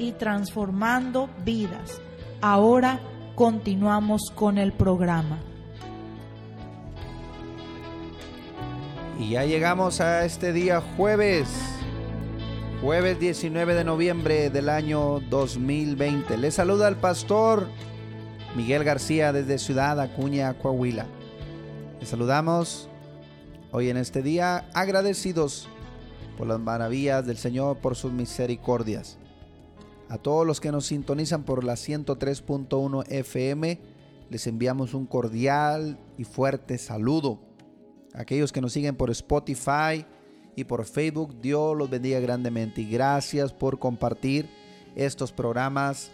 y transformando vidas. Ahora continuamos con el programa. Y ya llegamos a este día jueves, jueves 19 de noviembre del año 2020. Les saluda el pastor Miguel García desde Ciudad Acuña, Coahuila. Les saludamos hoy en este día agradecidos por las maravillas del Señor, por sus misericordias. A todos los que nos sintonizan por la 103.1 FM, les enviamos un cordial y fuerte saludo aquellos que nos siguen por Spotify y por Facebook, Dios los bendiga grandemente. Y gracias por compartir estos programas.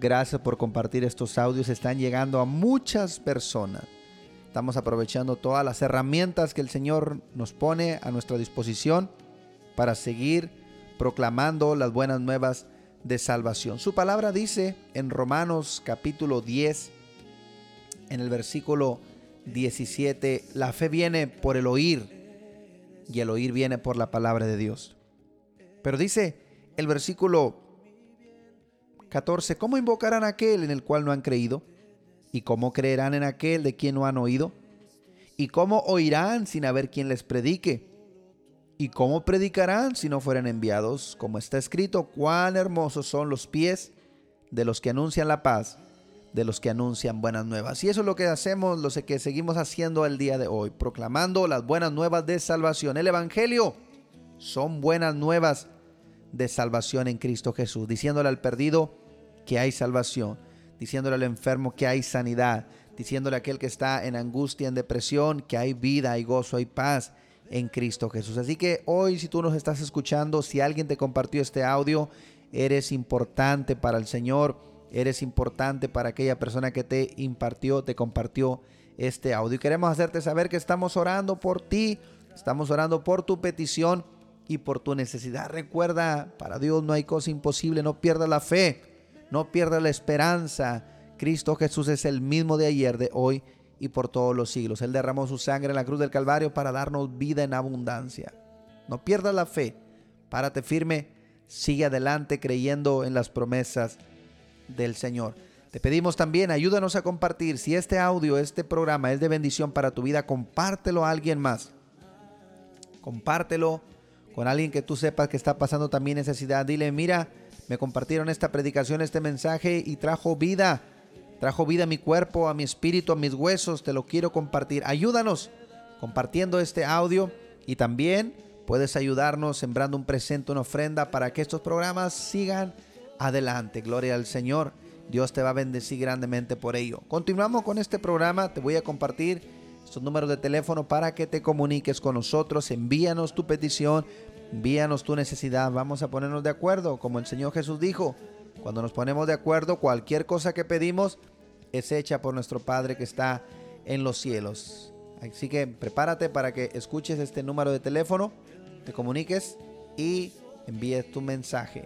Gracias por compartir estos audios. Están llegando a muchas personas. Estamos aprovechando todas las herramientas que el Señor nos pone a nuestra disposición para seguir proclamando las buenas nuevas de salvación. Su palabra dice en Romanos capítulo 10, en el versículo 17, la fe viene por el oír y el oír viene por la palabra de Dios. Pero dice el versículo 14, ¿cómo invocarán a aquel en el cual no han creído? ¿Y cómo creerán en aquel de quien no han oído? ¿Y cómo oirán sin haber quien les predique? ¿Y cómo predicarán si no fueran enviados? Como está escrito, cuán hermosos son los pies de los que anuncian la paz de los que anuncian buenas nuevas. Y eso es lo que hacemos, lo que seguimos haciendo el día de hoy, proclamando las buenas nuevas de salvación. El Evangelio son buenas nuevas de salvación en Cristo Jesús, diciéndole al perdido que hay salvación, diciéndole al enfermo que hay sanidad, diciéndole a aquel que está en angustia, en depresión, que hay vida, hay gozo, hay paz en Cristo Jesús. Así que hoy si tú nos estás escuchando, si alguien te compartió este audio, eres importante para el Señor Eres importante para aquella persona que te impartió, te compartió este audio. Y queremos hacerte saber que estamos orando por ti, estamos orando por tu petición y por tu necesidad. Recuerda, para Dios no hay cosa imposible, no pierdas la fe, no pierdas la esperanza. Cristo Jesús es el mismo de ayer, de hoy y por todos los siglos. Él derramó su sangre en la cruz del Calvario para darnos vida en abundancia. No pierdas la fe, párate firme, sigue adelante creyendo en las promesas del Señor. Te pedimos también, ayúdanos a compartir. Si este audio, este programa es de bendición para tu vida, compártelo a alguien más. Compártelo con alguien que tú sepas que está pasando también necesidad. Dile, mira, me compartieron esta predicación, este mensaje y trajo vida. Trajo vida a mi cuerpo, a mi espíritu, a mis huesos. Te lo quiero compartir. Ayúdanos compartiendo este audio y también puedes ayudarnos sembrando un presente, una ofrenda para que estos programas sigan adelante. Gloria al Señor. Dios te va a bendecir grandemente por ello. Continuamos con este programa. Te voy a compartir estos números de teléfono para que te comuniques con nosotros. Envíanos tu petición, envíanos tu necesidad. Vamos a ponernos de acuerdo, como el Señor Jesús dijo. Cuando nos ponemos de acuerdo, cualquier cosa que pedimos es hecha por nuestro Padre que está en los cielos. Así que prepárate para que escuches este número de teléfono, te comuniques y envíes tu mensaje.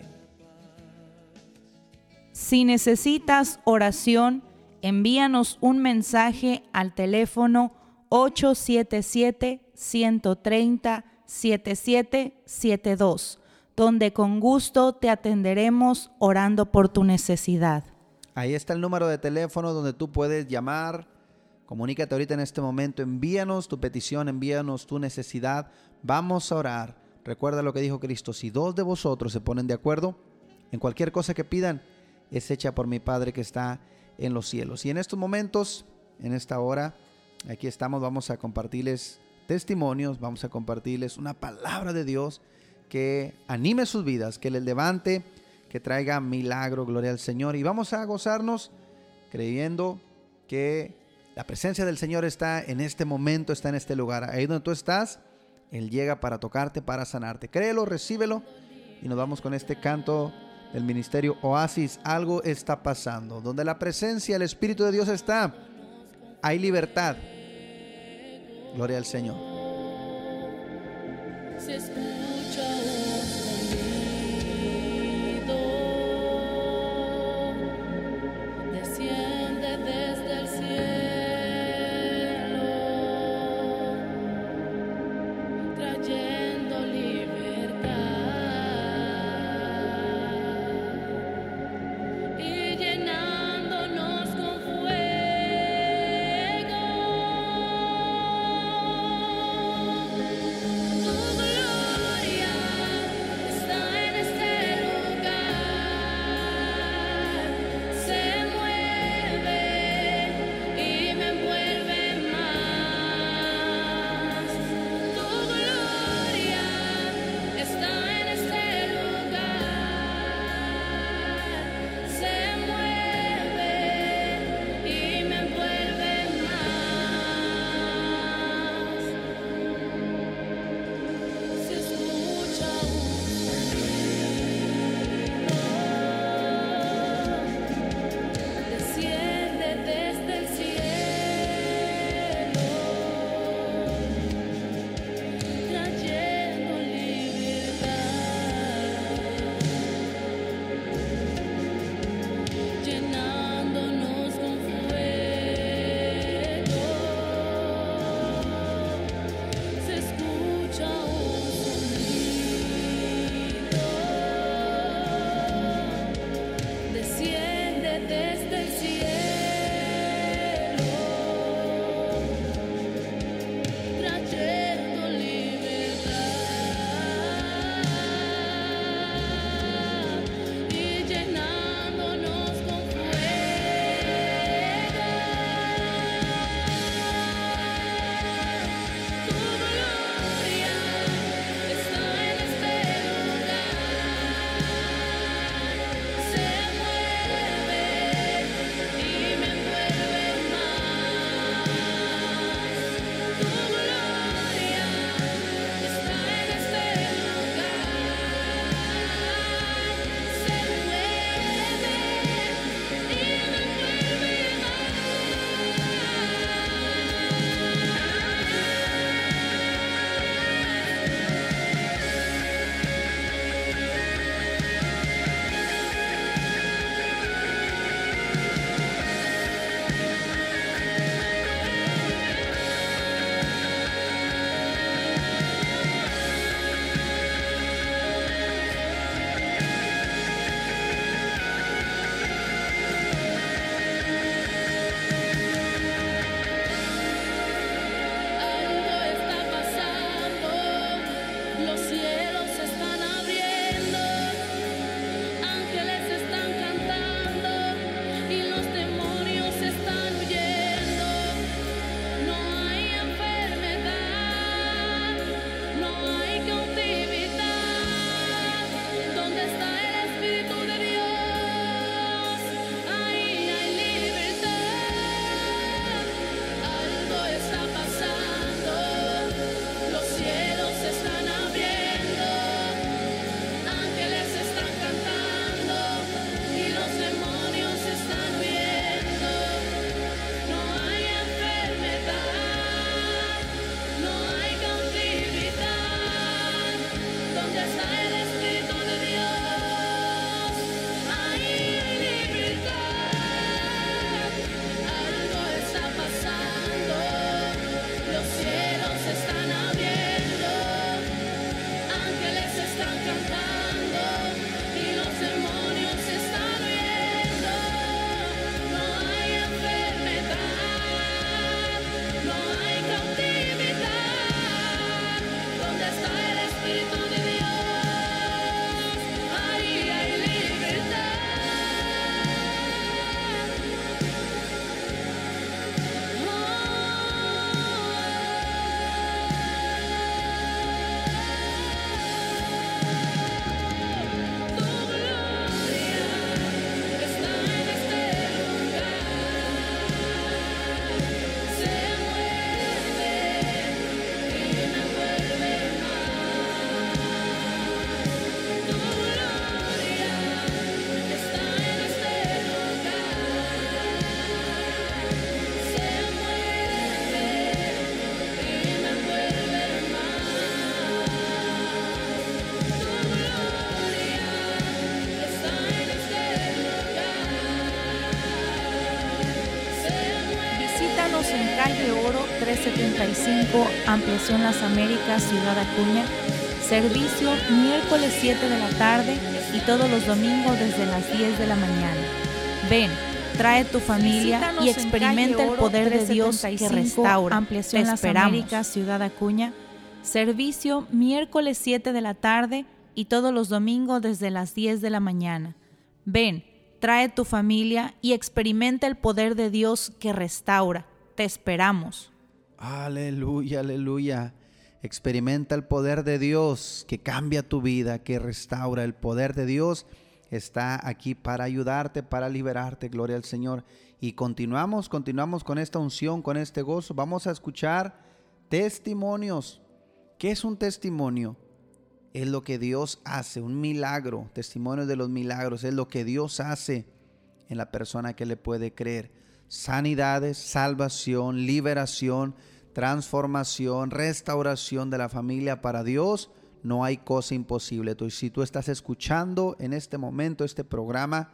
Si necesitas oración, envíanos un mensaje al teléfono 877-130-7772, donde con gusto te atenderemos orando por tu necesidad. Ahí está el número de teléfono donde tú puedes llamar. Comunícate ahorita en este momento, envíanos tu petición, envíanos tu necesidad. Vamos a orar. Recuerda lo que dijo Cristo, si dos de vosotros se ponen de acuerdo en cualquier cosa que pidan, es hecha por mi Padre que está en los cielos. Y en estos momentos, en esta hora, aquí estamos, vamos a compartirles testimonios, vamos a compartirles una palabra de Dios que anime sus vidas, que les levante, que traiga milagro, gloria al Señor. Y vamos a gozarnos creyendo que la presencia del Señor está en este momento, está en este lugar. Ahí donde tú estás, Él llega para tocarte, para sanarte. Créelo, recíbelo. Y nos vamos con este canto del ministerio Oasis. Algo está pasando. Donde la presencia, el Espíritu de Dios está, hay libertad. Gloria al Señor. 375, Ampliación Las Américas, Ciudad Acuña. Servicio miércoles 7 de la tarde y todos los domingos desde las 10 de la mañana. Ven, trae tu familia Visítanos y en experimenta el poder de Dios que 375, restaura. Ampliación Te Las. Américas, Ciudad Acuña. Servicio miércoles 7 de la tarde y todos los domingos desde las 10 de la mañana. Ven, trae tu familia y experimenta el poder de Dios que restaura. Te esperamos. Aleluya, aleluya. Experimenta el poder de Dios que cambia tu vida, que restaura. El poder de Dios está aquí para ayudarte, para liberarte. Gloria al Señor. Y continuamos, continuamos con esta unción, con este gozo. Vamos a escuchar testimonios. ¿Qué es un testimonio? Es lo que Dios hace, un milagro. Testimonio de los milagros. Es lo que Dios hace en la persona que le puede creer. Sanidades, salvación, liberación, transformación, restauración de la familia para Dios. No hay cosa imposible. Tú- si tú estás escuchando en este momento este programa,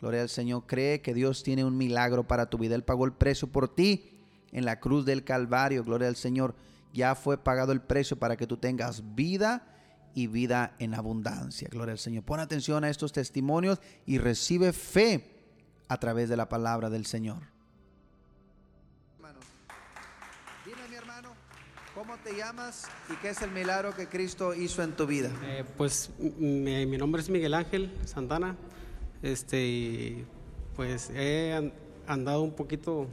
gloria al Señor, cree que Dios tiene un milagro para tu vida. Él pagó el precio por ti en la cruz del Calvario. Gloria al Señor. Ya fue pagado el precio para que tú tengas vida y vida en abundancia. Gloria al Señor. Pon atención a estos testimonios y recibe fe a través de la palabra del Señor. Te llamas y qué es el milagro que Cristo hizo en tu vida? Eh, pues mi, mi nombre es Miguel Ángel Santana. Este, y, pues he an- andado un poquito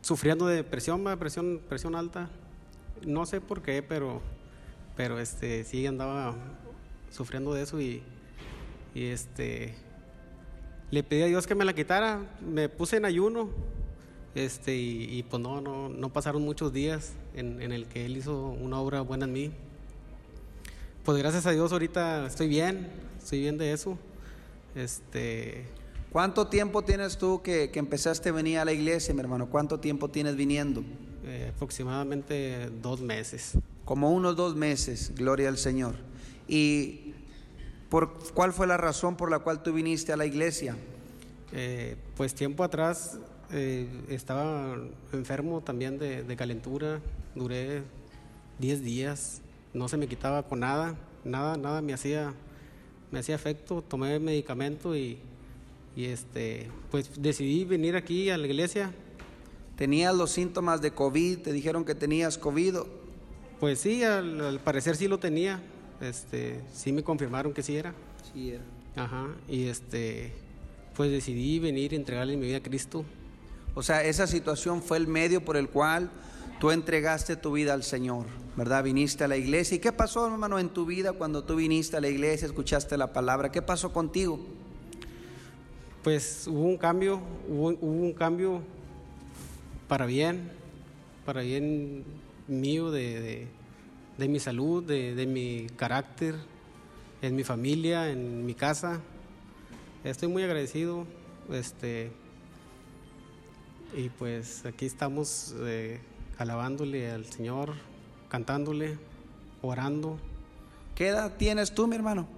sufriendo de presión, presión, presión alta. No sé por qué, pero, pero este, sí andaba sufriendo de eso y, y este, le pedí a Dios que me la quitara. Me puse en ayuno. Este, y, y, pues no, no, no pasaron muchos días en, en el que Él hizo una obra buena en mí. Pues gracias a Dios ahorita estoy bien, estoy bien de eso. Este, ¿Cuánto tiempo tienes tú que, que empezaste a venir a la iglesia, mi hermano? ¿Cuánto tiempo tienes viniendo? eh, aproximadamente dos meses. Como unos dos meses, gloria al Señor. ¿Y por cuál fue la razón por la cual tú viniste a la iglesia? Eh, pues tiempo atrás eh, estaba enfermo también de, de calentura, duré 10 días, no se me quitaba con nada, nada, nada me hacía, me hacía efecto, tomé medicamento y, y este, pues decidí venir aquí a la iglesia. ¿Tenías los síntomas de COVID? ¿Te dijeron que tenías COVID? Pues sí, al, al parecer sí lo tenía, este, sí me confirmaron que sí era. Sí, era. Ajá, y este, pues decidí venir y entregarle mi vida a Cristo. O sea, esa situación fue el medio por el cual tú entregaste tu vida al Señor, ¿verdad? Viniste a la iglesia. ¿Y qué pasó, hermano, en tu vida cuando tú viniste a la iglesia, escuchaste la palabra? ¿Qué pasó contigo? Pues hubo un cambio, hubo, un cambio para bien, para bien mío de, de- de mi salud, de, de mi carácter, en mi familia, en mi casa. Estoy muy agradecido, este, y pues aquí estamos eh, alabándole al Señor, cantándole, orando. ¿Qué edad tienes tú, mi hermano?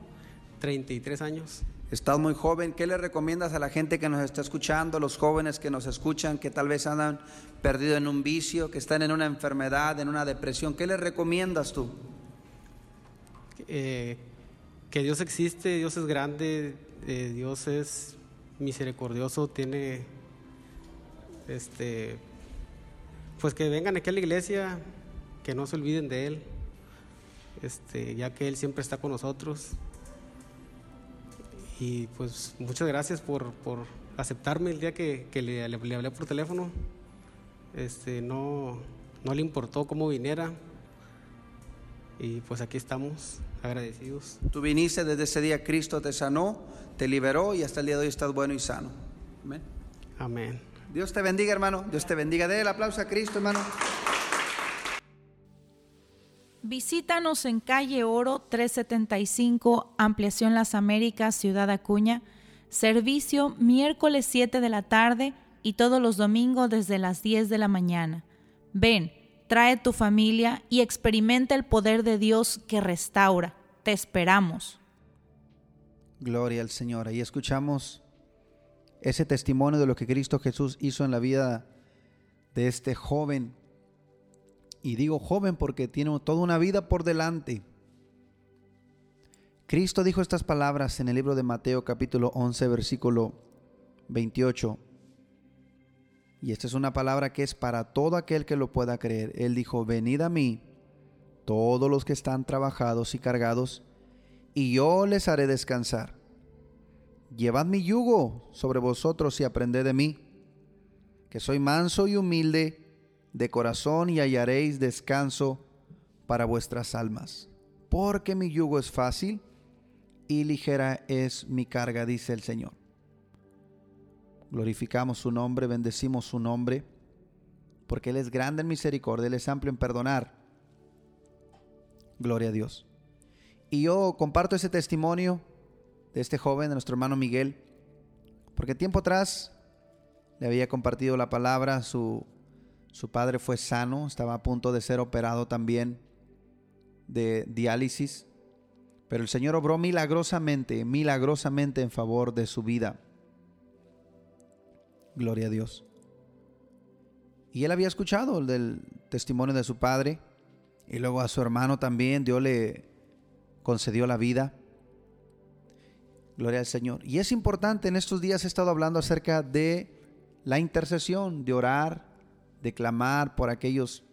33 años. Estás muy joven. ¿Qué le recomiendas a la gente que nos está escuchando, los jóvenes que nos escuchan, que tal vez andan perdidos en un vicio, que están en una enfermedad, en una depresión? ¿Qué les recomiendas tú? eh, que Dios existe, Dios es grande, eh, Dios es misericordioso, tiene, este, pues que vengan aquí a la iglesia, que no se olviden de Él, este, ya que Él siempre está con nosotros. Y pues muchas gracias por, por aceptarme el día que, que le, le- le hablé por teléfono. Este, no, no le importó cómo viniera. Y pues aquí estamos, agradecidos. Tú viniste desde ese día, Cristo te sanó, te liberó y hasta el día de hoy estás bueno y sano. Amén. Amén. Dios te bendiga, hermano. Dios te bendiga. Dé el aplauso a Cristo, hermano. Visítanos en calle Oro 375, Ampliación Las Américas, Ciudad Acuña. Servicio miércoles 7 de la tarde y todos los domingos desde las 10 de la mañana. Ven, trae tu familia y experimenta el poder de Dios que restaura. Te esperamos. Gloria al Señor. Ahí escuchamos ese testimonio de lo que Cristo Jesús hizo en la vida de este joven Y digo joven porque tiene toda una vida por delante. Cristo dijo estas palabras en el libro de Mateo capítulo 11 versículo 28. Y esta es una palabra que es para todo aquel que lo pueda creer. Él dijo, venid a mí, todos los que están trabajados y cargados, y yo les haré descansar. Llevad mi yugo sobre vosotros y aprended de mí, que soy manso y humilde de corazón y hallaréis descanso para vuestras almas. Porque mi yugo es fácil y ligera es mi carga, dice el Señor. Glorificamos su nombre, bendecimos su nombre, porque Él es grande en misericordia, Él es amplio en perdonar. Gloria a Dios. Y yo comparto ese testimonio de este joven, de nuestro hermano Miguel, porque tiempo atrás le había compartido la palabra, su, su padre fue sano, estaba a punto de ser operado también de diálisis, pero el Señor obró milagrosamente, milagrosamente en favor de su vida. Gloria a Dios. Y él había escuchado el del testimonio de su padre y luego a su hermano también Dios le concedió la vida. Gloria al Señor. Y es importante, en estos días he estado hablando acerca de la intercesión, de orar, de clamar por aquellos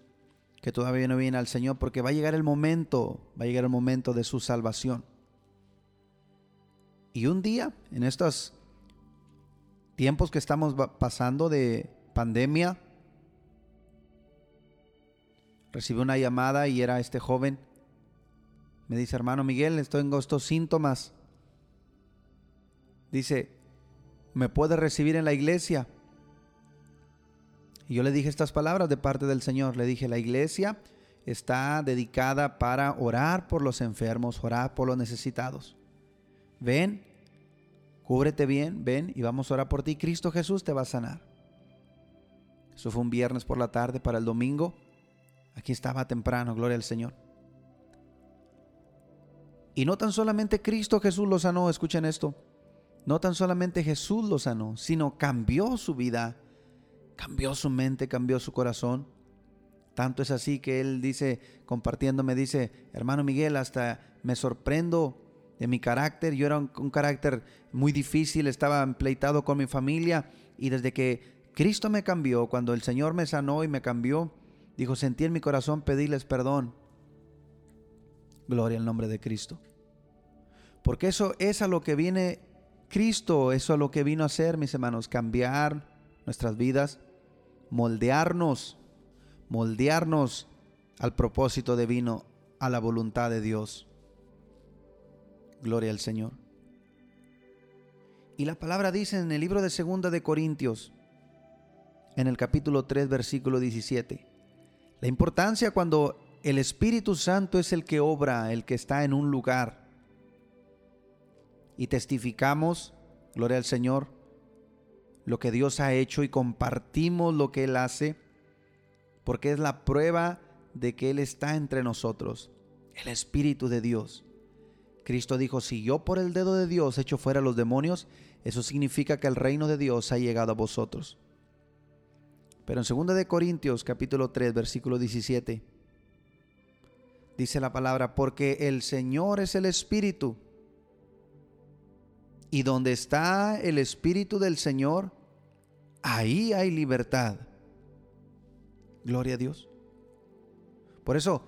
que todavía no vienen al Señor, porque va a llegar el momento, va a llegar el momento de su salvación. Y un día, en estos tiempos que estamos pasando de pandemia, recibí una llamada y era este joven. Me dice, hermano Miguel, en estos síntomas. Dice, ¿me puede recibir en la iglesia? Y yo le dije estas palabras de parte del Señor. Le dije, la iglesia está dedicada para orar por los enfermos, orar por los necesitados. Ven, cúbrete bien, ven y vamos a orar por ti. Cristo Jesús te va a sanar. Eso fue un viernes por la tarde para el domingo. Aquí estaba temprano, gloria al Señor. Y no tan solamente Cristo Jesús lo sanó, escuchen esto. No tan solamente Jesús lo sanó, sino cambió su vida cambió su mente, cambió su corazón. Tanto es así que él dice, compartiéndome, dice, hermano Miguel, hasta me sorprendo de mi carácter. Yo era un, carácter muy difícil, estaba empleitado con mi familia y desde que Cristo me cambió, cuando el Señor me sanó y me cambió, dijo, sentí en mi corazón pedirles perdón. Gloria al nombre de Cristo. Porque eso es a lo que viene Cristo, eso a lo que vino a hacer, mis hermanos, cambiar nuestras vidas moldearnos, moldearnos al propósito divino, a la voluntad de Dios. Gloria al Señor. Y la palabra dice en el libro de Segunda de Corintios, en el capítulo 3, versículo 17, la importancia cuando el Espíritu Santo es el que obra, el que está en un lugar. Y testificamos, gloria al Señor, lo que Dios ha hecho y compartimos lo que Él hace, porque es la prueba de que Él está entre nosotros, el Espíritu de Dios. Cristo dijo, si yo por el dedo de Dios echo fuera a los demonios, eso significa que el reino de Dios ha llegado a vosotros. Pero en 2 de Corintios capítulo 3 versículo 17 dice la palabra, porque el Señor es el Espíritu. Y donde está el Espíritu del Señor, ahí hay libertad. Gloria a Dios. Por eso,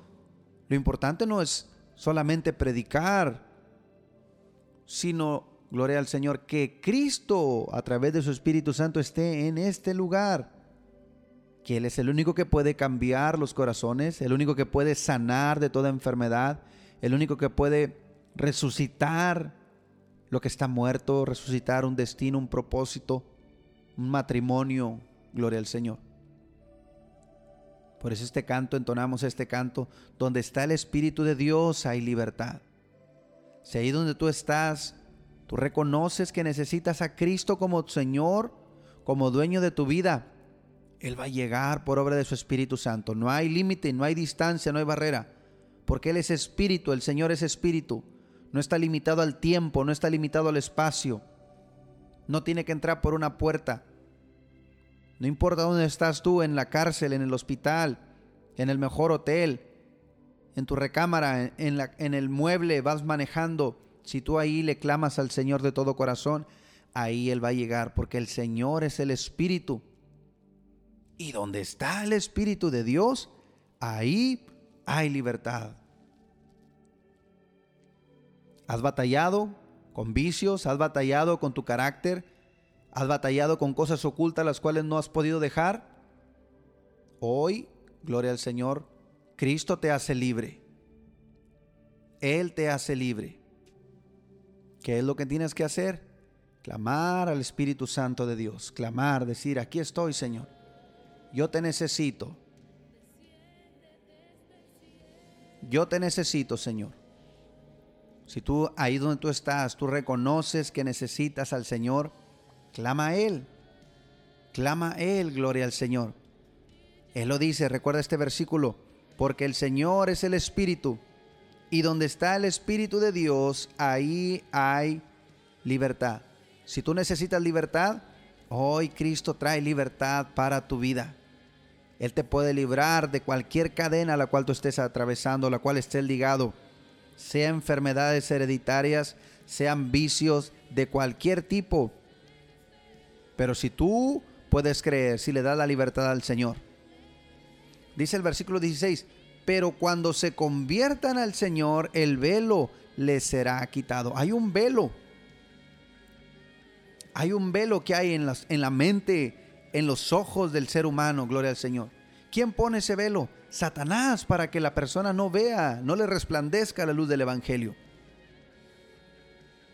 lo importante no es solamente predicar, sino, gloria al Señor, que Cristo a través de su Espíritu Santo esté en este lugar. Que Él es el único que puede cambiar los corazones, el único que puede sanar de toda enfermedad, el único que puede resucitar lo que está muerto, resucitar un destino, un propósito un matrimonio, gloria al Señor. Por eso este canto, entonamos este canto, donde está el Espíritu de Dios hay libertad. Si ahí donde tú estás, tú reconoces que necesitas a Cristo como Señor, como dueño de tu vida, Él va a llegar por obra de su Espíritu Santo. No hay límite, no hay distancia, no hay barrera, porque Él es Espíritu, el Señor es Espíritu. No está limitado al tiempo, no está limitado al espacio. No tiene que entrar por una puerta. No importa dónde estás tú, en la cárcel, en el hospital, en el mejor hotel, en tu recámara, en, el mueble, vas manejando. Si tú ahí le clamas al Señor de todo corazón, ahí Él va a llegar, porque el Señor es el Espíritu. Y donde está el Espíritu de Dios, ahí hay libertad. ¿Has batallado con vicios? ¿Has batallado con tu carácter? ¿Has batallado con cosas ocultas las cuales no has podido dejar? Hoy, gloria al Señor, Cristo te hace libre. Él te hace libre. ¿Qué es lo que tienes que hacer? Clamar al Espíritu Santo de Dios. Clamar, decir, aquí estoy, Señor. Yo te necesito. Yo te necesito, Señor. Si tú ahí donde tú estás, tú reconoces que necesitas al Señor, clama a Él. Clama a Él, gloria al Señor. Él lo dice, recuerda este versículo, porque el Señor es el Espíritu, y donde está el Espíritu de Dios, ahí hay libertad. Si tú necesitas libertad, hoy Cristo trae libertad para tu vida. Él te puede librar de cualquier cadena a la cual tú estés atravesando, la cual estés ligado, sea enfermedades hereditarias, sean vicios de cualquier tipo. Pero si tú puedes creer, si le das la libertad al Señor, Dice el versículo 16, pero cuando se conviertan al Señor, el velo les será quitado. Hay un velo. Hay un velo que hay en, las- en la mente, en los ojos del ser humano, gloria al Señor. ¿Quién pone ese velo? Satanás, para que la persona no vea, no le resplandezca la luz del Evangelio.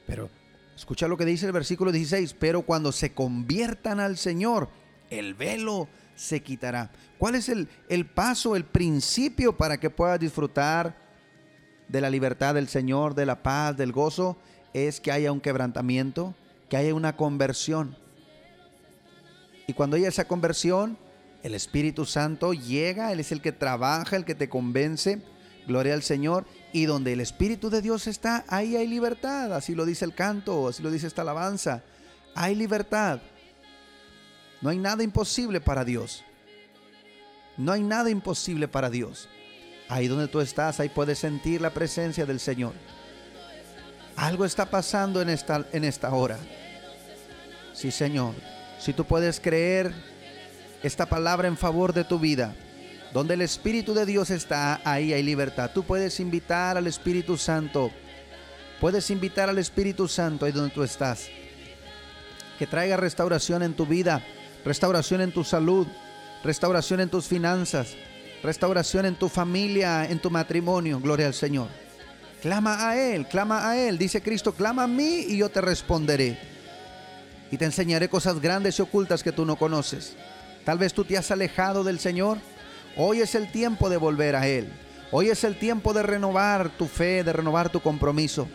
Pero escucha lo que dice el versículo 16, pero cuando se conviertan al Señor, el velo se quitará. ¿Cuál es el, el paso, el principio para que puedas disfrutar de la libertad del Señor, de la paz, del gozo? Es que haya un quebrantamiento, que haya una conversión. Y cuando haya esa conversión, el Espíritu Santo llega, Él es el que trabaja, el que te convence. Gloria al Señor. Y donde el Espíritu de Dios está, ahí hay libertad. Así lo dice el canto, así lo dice esta alabanza. Hay libertad. No hay nada imposible para Dios. No hay nada imposible para Dios. Ahí donde tú estás, ahí puedes sentir la presencia del Señor. Algo está pasando en esta, en esta hora. Sí, Señor. Si tú puedes creer esta palabra en favor de tu vida, donde el Espíritu de Dios está, ahí hay libertad. Tú puedes invitar al Espíritu Santo. Puedes invitar al Espíritu Santo ahí donde tú estás. Que traiga restauración en tu vida, restauración en tu salud, restauración en tus finanzas, restauración en tu familia, en tu matrimonio. Gloria al Señor. Clama a Él, clama a Él. Dice Cristo, clama a mí y yo te responderé. Y te enseñaré cosas grandes y ocultas que tú no conoces. Tal vez tú te has alejado del Señor. Hoy es el tiempo de volver a Él. Hoy es el tiempo de renovar tu fe, de renovar tu compromiso.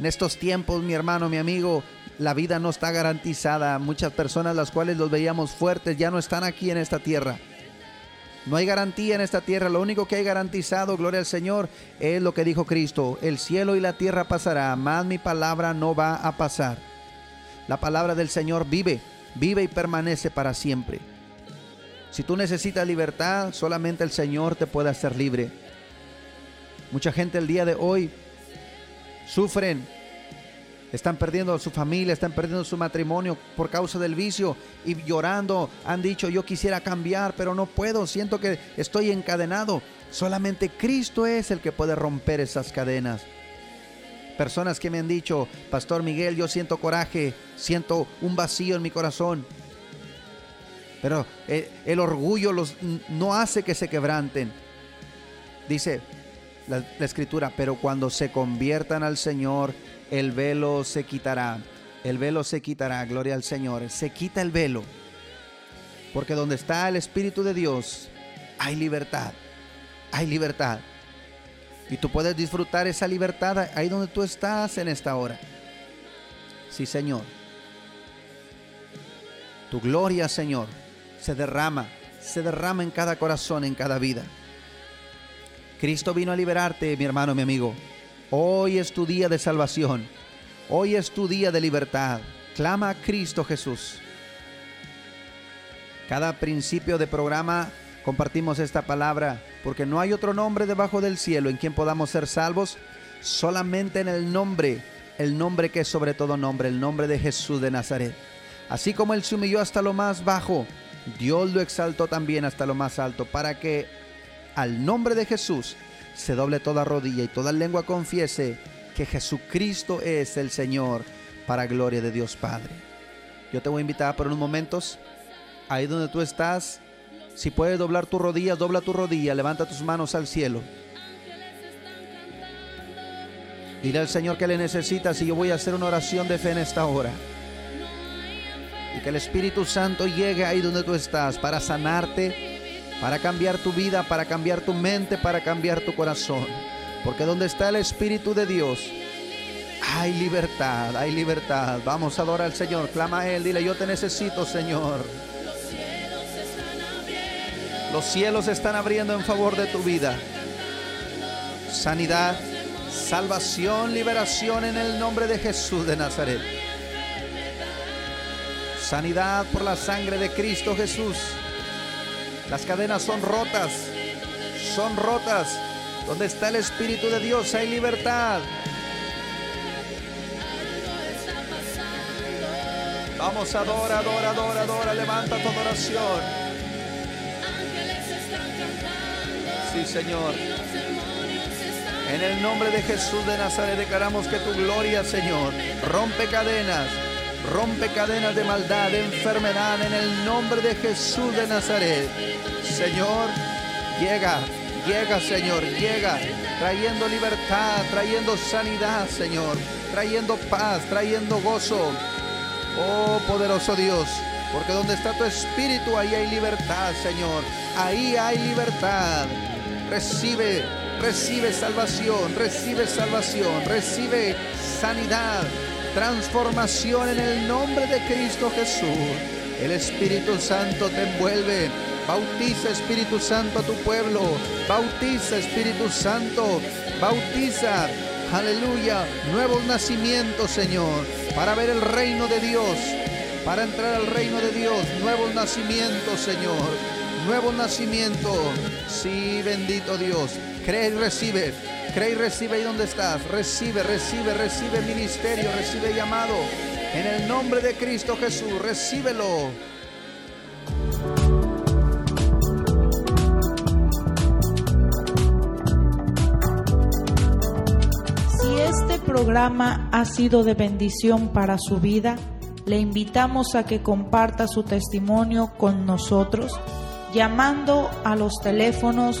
En estos tiempos, mi hermano, mi amigo, la vida no está garantizada. Muchas personas las cuales los veíamos fuertes ya no están aquí en esta tierra. No hay garantía en esta tierra. Lo único que hay garantizado, gloria al Señor, es lo que dijo Cristo. El cielo y la tierra pasará, más mi palabra no va a pasar. La palabra del Señor vive, vive y permanece para siempre. Si tú necesitas libertad, solamente el Señor te puede hacer libre. Mucha gente el día de hoy sufren, están perdiendo a su familia, están perdiendo su matrimonio por causa del vicio y llorando han dicho yo quisiera cambiar, pero no puedo, siento que estoy encadenado. Solamente Cristo es el que puede romper esas cadenas. Personas que me han dicho, Pastor Miguel, yo siento coraje, siento un vacío en mi corazón. Pero eh, el orgullo los, no hace que se quebranten. Dice la, la escritura, pero cuando se conviertan al Señor, el velo se quitará. El velo se quitará, gloria al Señor. Se quita el velo. Porque donde está el Espíritu de Dios, hay libertad. Hay libertad. Y tú puedes disfrutar esa libertad ahí donde tú estás en esta hora. Sí, Señor. Tu gloria, Señor, se derrama, se derrama en cada corazón, en cada vida. Cristo vino a liberarte, mi hermano, mi amigo. Hoy es tu día de salvación. Hoy es tu día de libertad. Clama a Cristo Jesús. Cada principio de programa compartimos esta palabra porque no hay otro nombre debajo del cielo en quien podamos ser salvos, solamente en el nombre, el nombre que es sobre todo nombre, el nombre de Jesús de Nazaret. Así como Él se humilló hasta lo más bajo, Dios lo exaltó también hasta lo más alto para que al nombre de Jesús se doble toda rodilla y toda lengua confiese que Jesucristo es el Señor para gloria de Dios Padre. Yo te voy a invitar por unos momentos, ahí donde tú estás, si puedes doblar tu rodilla, dobla tu rodilla, levanta tus manos al cielo. Dile al Señor que le necesitas y yo voy a hacer una oración de fe en esta hora. Que el Espíritu Santo llegue ahí donde tú estás para sanarte, para cambiar tu vida, para cambiar tu mente, para cambiar tu corazón. Porque donde está el Espíritu de Dios, hay libertad, hay libertad. Vamos a adorar al Señor. Clama a Él, dile, yo te necesito, Señor. Los cielos se están abriendo en favor de tu vida. Sanidad, salvación, liberación en el nombre de Jesús de Nazaret. Sanidad por la sangre de Cristo Jesús. Las cadenas son rotas, son rotas. Donde está el Espíritu de Dios hay libertad. Vamos, adora, adora, adora, adora. Levanta tu adoración. Sí, Señor. En el nombre de Jesús de Nazaret declaramos que tu gloria, Señor, rompe cadenas, rompe cadenas de maldad, de enfermedad, en el nombre de Jesús de Nazaret. Señor, llega, llega, Señor, llega, trayendo libertad, trayendo sanidad, Señor, trayendo paz, trayendo gozo. Oh poderoso Dios, porque donde está tu espíritu, ahí hay libertad, Señor. Ahí hay libertad. Recibe, recibe salvación, recibe salvación, recibe sanidad, transformación en el nombre de Cristo Jesús. El Espíritu Santo te envuelve. Bautiza Espíritu Santo a tu pueblo. Bautiza Espíritu Santo. Bautiza. Aleluya. Nuevos nacimientos, Señor. Para ver el reino de Dios. Para entrar al reino de Dios. Nuevos nacimientos, Señor. Nuevo nacimiento. Sí, bendito Dios. Cree y recibe. Cree y recibe ahí donde estás. Recibe, recibe, recibe ministerio, recibe llamado. En el nombre de Cristo Jesús, recíbelo. Si este programa ha sido de bendición para su vida, le invitamos a que comparta su testimonio con nosotros llamando a los teléfonos